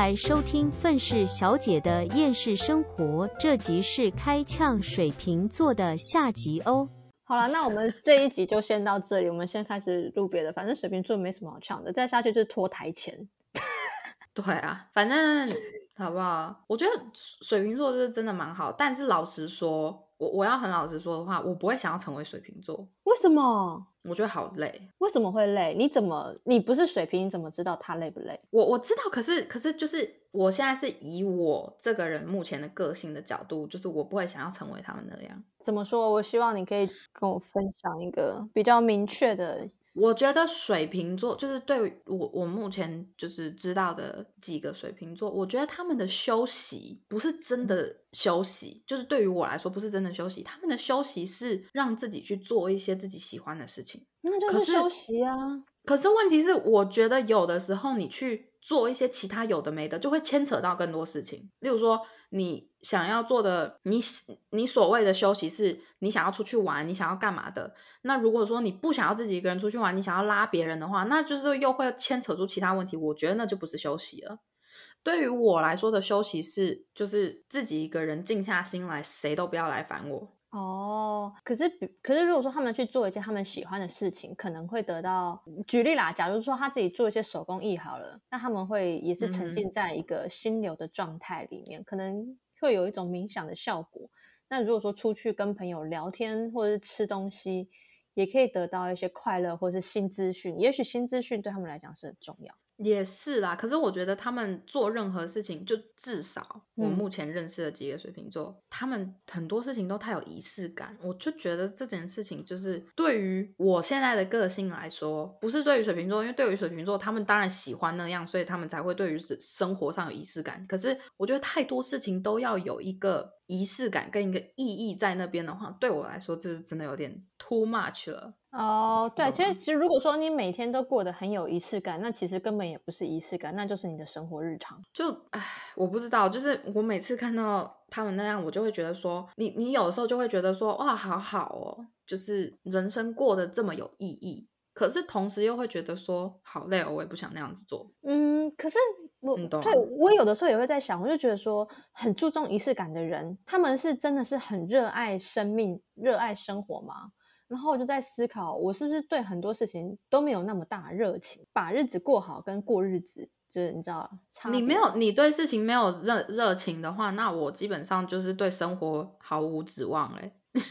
来收听愤世小姐的厌世生活，这集是开呛水瓶座的下集哦。好了，那我们这一集就先到这里，我们先开始录别的。反正水瓶座没什么好呛的，再下去就是拖台前。对啊，反正好不好？我觉得水瓶座是真的蛮好，但是老实说，我我要很老实说的话，我不会想要成为水瓶座。为什么？我觉得好累。为什么会累？你怎么你不是水瓶，你怎么知道他累不累？我我知道，可是可是就是我现在是以我这个人目前的个性的角度，就是我不会想要成为他们那样。怎么说？我希望你可以跟我分享一个比较明确的。我觉得水瓶座就是对我我目前就是知道的几个水瓶座，我觉得他们的休息不是真的休息，就是对于我来说不是真的休息，他们的休息是让自己去做一些自己喜欢的事情，那就是休息啊。可是问题是，我觉得有的时候你去做一些其他有的没的，就会牵扯到更多事情，例如说。你想要做的，你你所谓的休息是你想要出去玩，你想要干嘛的？那如果说你不想要自己一个人出去玩，你想要拉别人的话，那就是又会牵扯出其他问题。我觉得那就不是休息了。对于我来说的休息是，就是自己一个人静下心来，谁都不要来烦我。哦，可是，可是，如果说他们去做一件他们喜欢的事情，可能会得到举例啦。假如说他自己做一些手工艺好了，那他们会也是沉浸在一个心流的状态里面，可能会有一种冥想的效果。那如果说出去跟朋友聊天或者是吃东西，也可以得到一些快乐或是新资讯。也许新资讯对他们来讲是很重要。也是啦，可是我觉得他们做任何事情，就至少我目前认识的几个水瓶座，他们很多事情都太有仪式感。我就觉得这件事情，就是对于我现在的个性来说，不是对于水瓶座，因为对于水瓶座，他们当然喜欢那样，所以他们才会对于生活上有仪式感。可是我觉得太多事情都要有一个仪式感跟一个意义在那边的话，对我来说，这是真的有点 too much 了。哦，对，其实其实如果说你每天都过得很有仪式感，那其实根本也不是仪式感，那就是你的生活日常。就唉，我不知道，就是我每次看到他们那样，我就会觉得说，你你有的时候就会觉得说，哇，好好哦，就是人生过得这么有意义。可是同时又会觉得说，好累哦，我也不想那样子做。嗯，可是我对我有的时候也会在想，我就觉得说，很注重仪式感的人，他们是真的是很热爱生命、热爱生活吗？然后我就在思考，我是不是对很多事情都没有那么大热情？把日子过好跟过日子，就是你知道，你没有你对事情没有热热情的话，那我基本上就是对生活毫无指望嘞。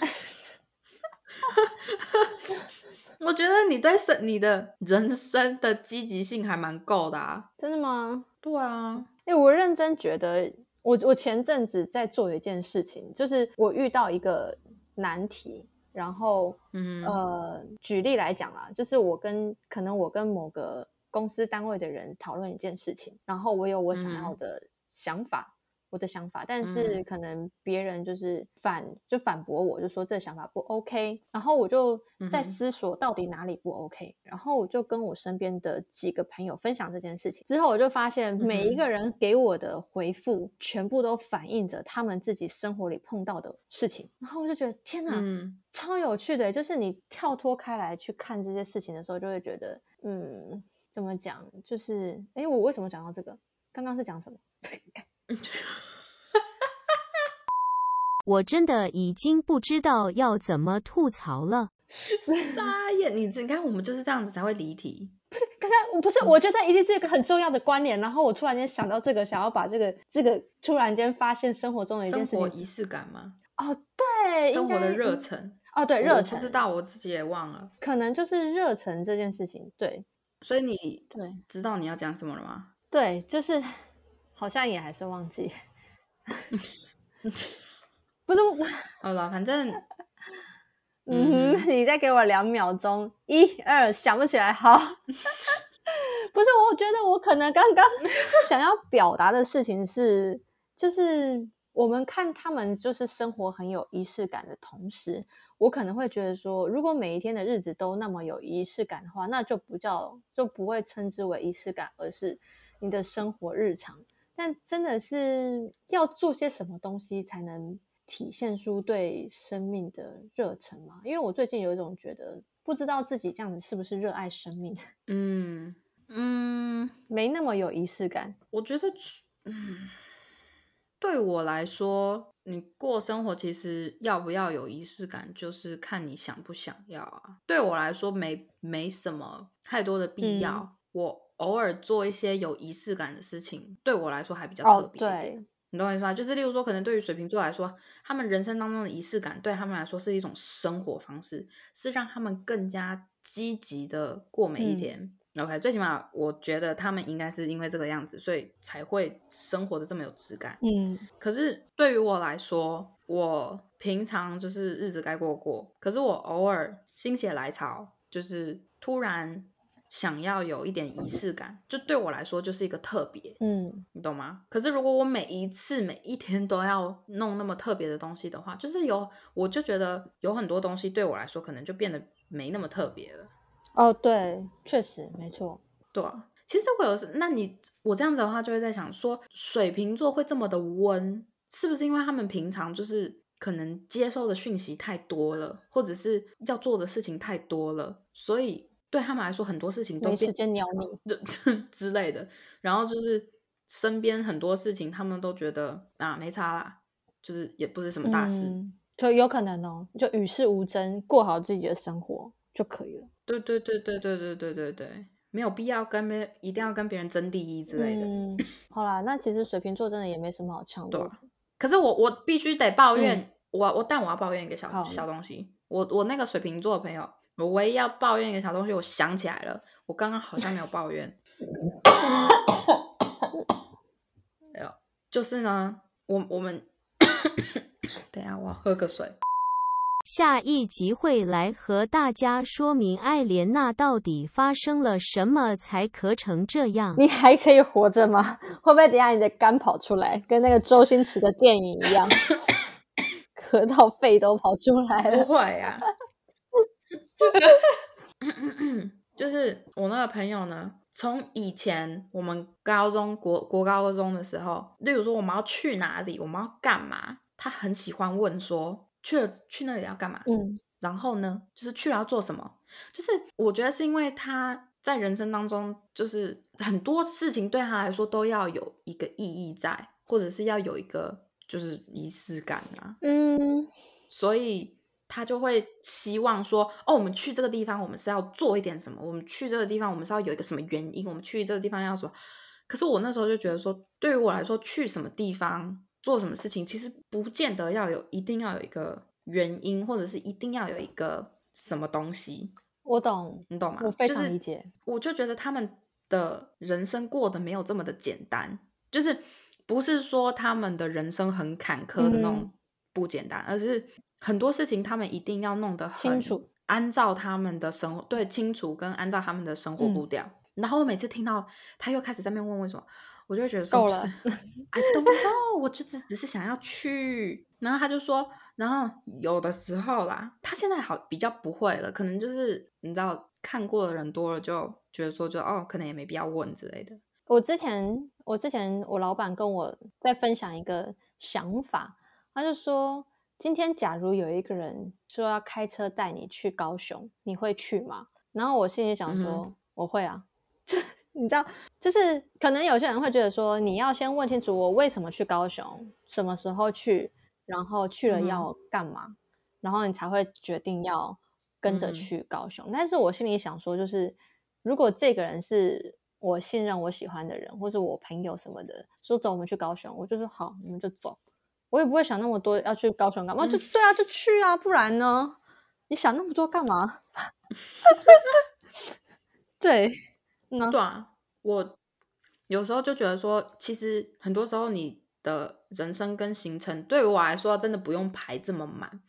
我觉得你对生你的人生的积极性还蛮够的啊！真的吗？对啊，哎，我认真觉得，我我前阵子在做一件事情，就是我遇到一个难题。然后，嗯呃，举例来讲啦，就是我跟可能我跟某个公司单位的人讨论一件事情，然后我有我想要的想法。我的想法，但是可能别人就是反就反驳我，就说这想法不 OK，然后我就在思索到底哪里不 OK，然后我就跟我身边的几个朋友分享这件事情，之后我就发现每一个人给我的回复全部都反映着他们自己生活里碰到的事情，然后我就觉得天哪，超有趣的，就是你跳脱开来去看这些事情的时候，就会觉得嗯，怎么讲，就是哎，我为什么讲到这个？刚刚是讲什么？我真的已经不知道要怎么吐槽了。沙眼，你你看，我们就是这样子才会离题。不是刚刚，我不是，我觉得一定是一个很重要的关联。然后我突然间想到这个，想要把这个这个突然间发现生活中的一件事情，仪式感吗？哦，对，生活的热忱。哦，对，热忱。不知道，我自己也忘了。可能就是热忱这件事情。对，所以你对知道你要讲什么了吗？对，就是。好像也还是忘记，不是好了，反正，嗯，你再给我两秒钟，一二，想不起来，好，不是，我觉得我可能刚刚想要表达的事情是，就是我们看他们就是生活很有仪式感的同时，我可能会觉得说，如果每一天的日子都那么有仪式感的话，那就不叫就不会称之为仪式感，而是你的生活日常。但真的是要做些什么东西才能体现出对生命的热忱吗？因为我最近有一种觉得，不知道自己这样子是不是热爱生命。嗯，嗯，没那么有仪式感。我觉得，嗯，对我来说，你过生活其实要不要有仪式感，就是看你想不想要啊。对我来说，没没什么太多的必要。我偶尔做一些有仪式感的事情，对我来说还比较特别一点。你懂我意思吗？就是例如说，可能对于水瓶座来说，他们人生当中的仪式感，对他们来说是一种生活方式，是让他们更加积极的过每一天。OK，最起码我觉得他们应该是因为这个样子，所以才会生活的这么有质感。嗯，可是对于我来说，我平常就是日子该过过，可是我偶尔心血来潮，就是突然。想要有一点仪式感，就对我来说就是一个特别，嗯，你懂吗？可是如果我每一次每一天都要弄那么特别的东西的话，就是有我就觉得有很多东西对我来说可能就变得没那么特别了。哦，对，确实没错。对啊，其实会有，那你我这样子的话就会在想说，水瓶座会这么的温，是不是因为他们平常就是可能接受的讯息太多了，或者是要做的事情太多了，所以。对他们来说，很多事情都没时间鸟你 之类的。然后就是身边很多事情，他们都觉得啊没差啦，就是也不是什么大事，就有可能哦，就与世无争，过好自己的生活就可以了。对对对对对对对对对，没有必要跟别一定要跟别人争第一之类的。嗯好啦，那其实水瓶座真的也没什么好呛的。可是我我必须得抱怨，我我但我要抱怨一个小小东西，我我那个水瓶座的朋友。我唯一要抱怨一个小东西，我想起来了，我刚刚好像没有抱怨。没有，就是呢，我我们等下我喝个水。下一集会来和大家说明艾莲娜到底发生了什么才咳成这样。你还可以活着吗？会不会等下你的肝跑出来，跟那个周星驰的电影一样，咳到肺都跑出来了？不会呀。就是我那个朋友呢，从以前我们高中国国高中的时候，例如说我们要去哪里，我们要干嘛，他很喜欢问说去了去那里要干嘛，嗯，然后呢，就是去了要做什么，就是我觉得是因为他在人生当中，就是很多事情对他来说都要有一个意义在，或者是要有一个就是仪式感啊，嗯，所以。他就会希望说，哦，我们去这个地方，我们是要做一点什么？我们去这个地方，我们是要有一个什么原因？我们去这个地方要什么？可是我那时候就觉得说，对于我来说，去什么地方做什么事情，其实不见得要有一定要有一个原因，或者是一定要有一个什么东西。我懂，你懂吗？我非常理解。我就觉得他们的人生过得没有这么的简单，就是不是说他们的人生很坎坷的那种不简单，而是。很多事情他们一定要弄得很清楚，按照他们的生活对清楚跟按照他们的生活步调。然后我每次听到他又开始在那边问为什么，我就会觉得说，就是 I don't know，我就只只是想要去。然后他就说，然后有的时候啦，他现在好比较不会了，可能就是你知道看过的人多了，就觉得说，就哦，可能也没必要问之类的。我之前我之前我老板跟我在分享一个想法，他就说。今天，假如有一个人说要开车带你去高雄，你会去吗？然后我心里想说，我会啊。这你知道，就是可能有些人会觉得说，你要先问清楚我为什么去高雄，什么时候去，然后去了要干嘛，然后你才会决定要跟着去高雄。但是我心里想说，就是如果这个人是我信任、我喜欢的人，或是我朋友什么的，说走，我们去高雄，我就说好，你们就走。我也不会想那么多，要去高雄干嘛？就对啊，就去啊，不然呢？你想那么多干嘛？对，那对啊，我有时候就觉得说，其实很多时候你的人生跟行程，对于我来说，真的不用排这么满。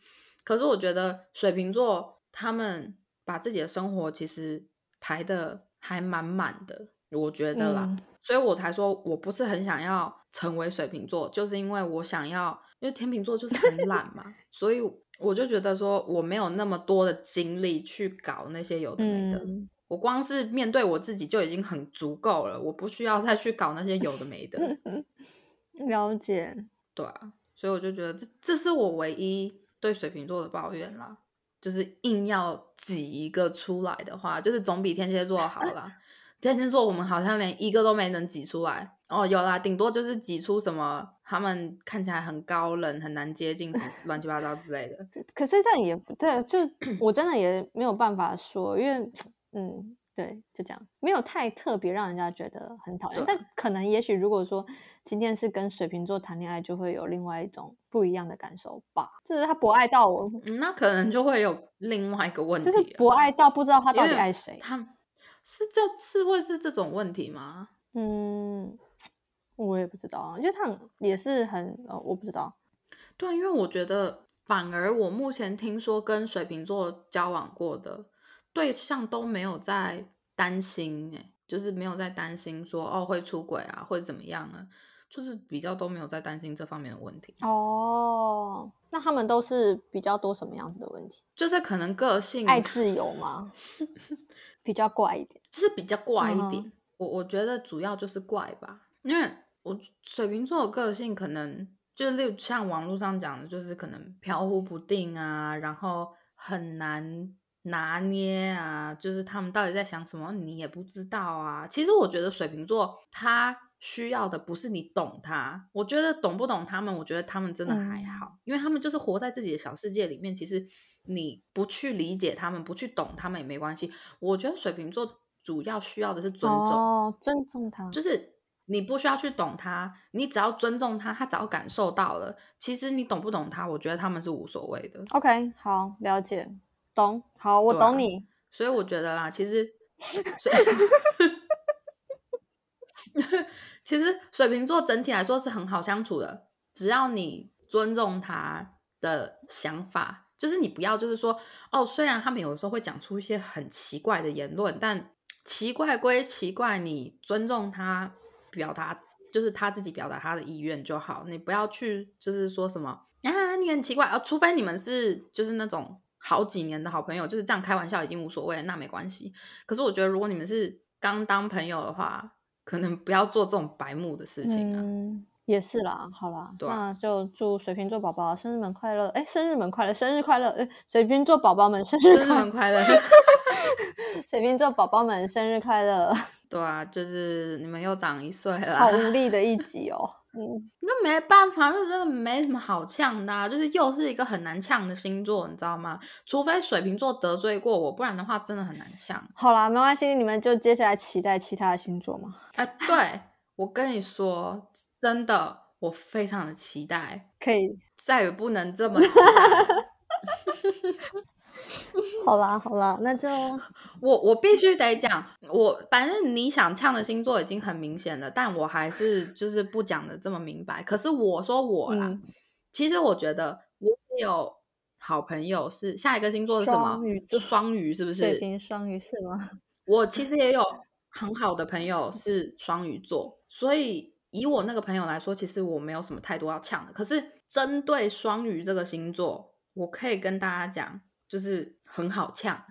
可是我觉得水瓶座他们把自己的生活其实排的还蛮满的，我觉得啦。所以我才说，我不是很想要成为水瓶座，就是因为我想要，因为天秤座就是很 懒嘛，所以我就觉得说，我没有那么多的精力去搞那些有的没的。我光是面对我自己就已经很足够了，我不需要再去搞那些有的没的。了解，对啊，所以我就觉得这这是我唯一对水瓶座的抱怨啦，就是硬要挤一个出来的话，就是总比天蝎座好啦。天蝎座我们好像连一个都没能挤出来。哦，有啦，顶多就是挤出什么他们看起来很高冷、很难接近，什么乱七八糟之类的。可是这也不对，就 我真的也没有办法说，因为嗯，对，就这样，没有太特别让人家觉得很讨厌。但可能也许如果说今天是跟水瓶座谈恋爱，就会有另外一种不一样的感受吧。就是他博爱到我，嗯，那可能就会有另外一个问题，就是博爱到不知道他到底爱谁。他是这是会是这种问题吗？嗯。我也不知道啊，因为他也是很呃，我不知道。对，因为我觉得反而我目前听说跟水瓶座交往过的对象都没有在担心，哎，就是没有在担心说哦会出轨啊，会怎么样啊？就是比较都没有在担心这方面的问题。哦，那他们都是比较多什么样子的问题？就是可能个性爱自由吗？比较怪一点，就是比较怪一点。我我觉得主要就是怪吧，因为。我水瓶座的个性可能就例如像网络上讲的，就是可能飘忽不定啊，然后很难拿捏啊，就是他们到底在想什么，你也不知道啊。其实我觉得水瓶座他需要的不是你懂他，我觉得懂不懂他们，我觉得他们真的还好，因为他们就是活在自己的小世界里面。其实你不去理解他们，不去懂他们也没关系。我觉得水瓶座主要需要的是尊重，尊重他，就是。你不需要去懂他，你只要尊重他，他只要感受到了，其实你懂不懂他，我觉得他们是无所谓的。OK，好，了解，懂，好，我懂你。所以我觉得啦，其实 其实水瓶座整体来说是很好相处的，只要你尊重他的想法，就是你不要就是说，哦，虽然他们有的时候会讲出一些很奇怪的言论，但奇怪归奇怪，你尊重他。表达就是他自己表达他的意愿就好，你不要去就是说什么啊，你很奇怪啊，除非你们是就是那种好几年的好朋友，就是这样开玩笑已经无所谓，那没关系。可是我觉得如果你们是刚当朋友的话，可能不要做这种白目的事情啊。也是啦，好啦，那就祝水瓶座宝宝生日门快乐！哎，生日门快乐，生日快乐！哎，水瓶座宝宝们生日快乐！水瓶座宝宝们生日快乐！对啊，就是你们又长一岁了，好无力的一集哦。嗯，那没办法，就真的没什么好呛的，就是又是一个很难呛的星座，你知道吗？除非水瓶座得罪过我，不然的话真的很难呛。好啦，没关系，你们就接下来期待其他的星座嘛。啊，对我跟你说。真的，我非常的期待，可以再也不能这么期待。好啦，好啦，那就 我我必须得讲，我反正你想唱的星座已经很明显了，但我还是就是不讲的这么明白。可是我说我啦，其实我觉得我有好朋友是下一个星座是什么？双鱼是不是？水瓶双鱼是吗？我其实也有很好的朋友是双鱼座，所以。以我那个朋友来说，其实我没有什么太多要呛的。可是针对双鱼这个星座，我可以跟大家讲，就是很好呛，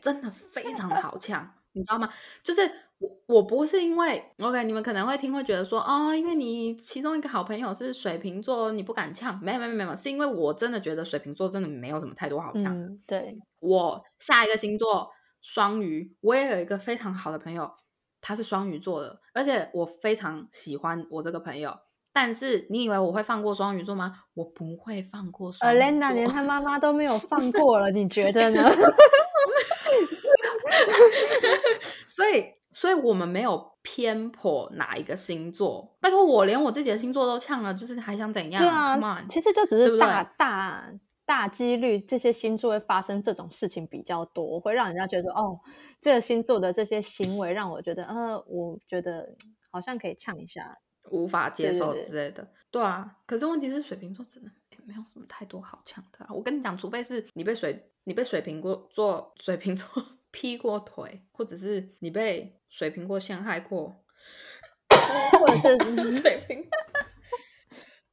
真的非常的好呛，你知道吗？就是我我不是因为 OK，你们可能会听会觉得说，哦，因为你其中一个好朋友是水瓶座，你不敢呛。没有没有没有，是因为我真的觉得水瓶座真的没有什么太多好呛。对，我下一个星座双鱼，我也有一个非常好的朋友。他是双鱼座的，而且我非常喜欢我这个朋友。但是你以为我会放过双鱼座吗？我不会放过双鱼座。Elena 连他妈妈都没有放过了，你觉得呢？所以，所以我们没有偏颇哪一个星座。拜托，我连我自己的星座都呛了，就是还想怎样？对啊，其实就只是大大。大几率这些星座会发生这种事情比较多，会让人家觉得哦，这个星座的这些行为让我觉得，呃，我觉得好像可以呛一下，无法接受之类的。对啊，可是问题是水瓶座真的没有什么太多好呛的。我跟你讲，除非是你被水你被水瓶过做水瓶座 劈过腿，或者是你被水瓶过陷害过，或者是 水瓶。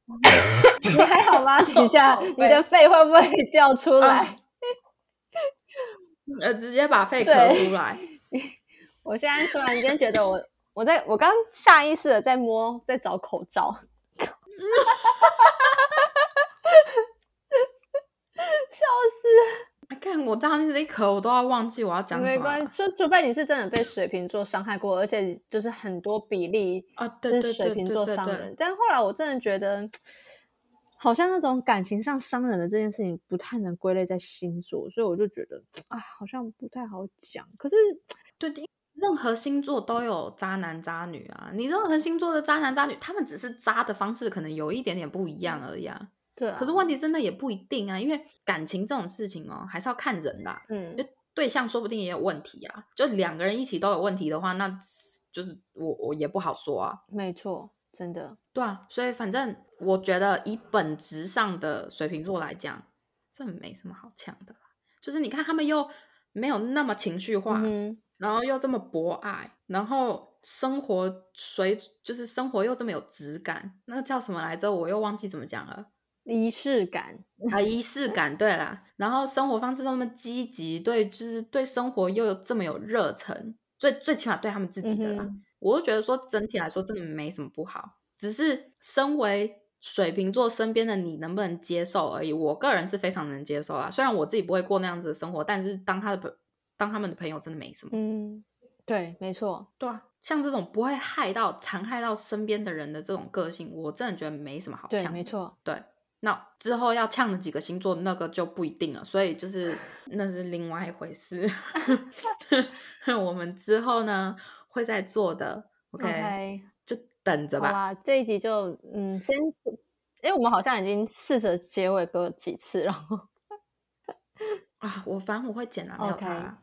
你还好吗？等一下，你的肺会不会掉出来？呃，直接把肺咳出来。我现在突然间觉得，我我在我刚下意识的在摸，在找口罩。笑死！看看我当时那一咳，我都要忘记我要讲什么。没关系，除除非你是真的被水瓶座伤害过，而且就是很多比例啊，对是水瓶座伤人。但后来我真的觉得，好像那种感情上伤人的这件事情，不太能归类在星座，所以我就觉得啊，好像不太好讲。可是，对，任何星座都有渣男渣女啊。你任何星座的渣男渣女，他们只是渣的方式可能有一点点不一样而已啊。对，可是问题真的也不一定啊，因为感情这种事情哦，还是要看人啦。嗯，就对象说不定也有问题啊。就两个人一起都有问题的话，那就是我我也不好说啊。没错，真的。对啊，所以反正我觉得以本质上的水瓶座来讲，这没什么好抢的。就是你看他们又没有那么情绪化，然后又这么博爱，然后生活水就是生活又这么有质感，那个叫什么来着？我又忘记怎么讲了。仪式感啊，仪式感，对啦。然后生活方式那么积极，对，就是对生活又有这么有热忱，最最起码对他们自己的啦，我就觉得说整体来说真的没什么不好，只是身为水瓶座身边的你能不能接受而已。我个人是非常能接受啊，虽然我自己不会过那样子的生活，但是当他的朋，当他们的朋友真的没什么。嗯，对，没错，对啊，像这种不会害到、残害到身边的人的这种个性，我真的觉得没什么好呛。对，没错，对。那之后要呛的几个星座，那个就不一定了，所以就是那是另外一回事。我们之后呢会再做的，OK，就等着吧。好这一集就嗯，先，因为我们好像已经试着结尾过几次，然后啊，我反正我会剪啊，没有差。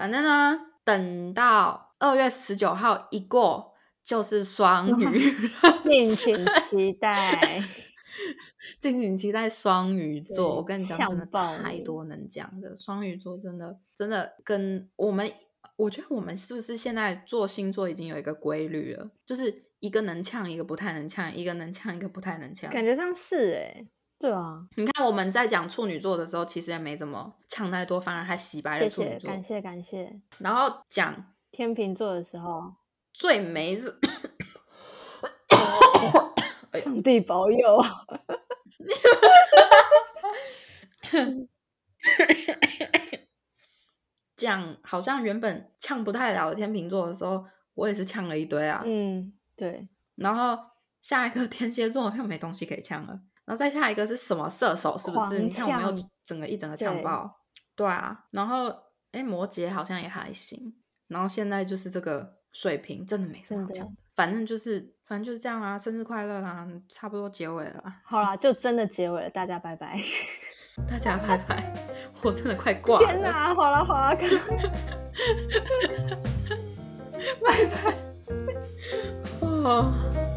反正呢，等到二月十九号一过，就是双鱼，敬请期待。敬请期待双鱼座，我跟你讲，真的太多能讲的。双鱼座真的真的跟我们，我觉得我们是不是现在做星座已经有一个规律了？就是一个能呛，一个不太能呛；一个能呛，一个不太能呛。感觉上是哎，对啊。你看我们在讲处女座的时候，其实也没怎么呛太多，反而还洗白了处女座。感谢感谢。然后讲天秤座的时候，最没是。上帝保佑！讲好像原本呛不太了的天秤座的时候，我也是呛了一堆啊。嗯，对。然后下一个天蝎座又没东西可以呛了，然后再下一个是什么射手？是不是？你看我没有整个一整个呛爆。对啊。然后哎，摩羯好像也还行。然后现在就是这个水平，真的没什么好呛。反正就是。反正就是这样啦，生日快乐啦，差不多结尾了。好啦，就真的结尾了，大家拜拜，大家拜拜，我真的快挂了。天哪，好了好了，拜拜，哦。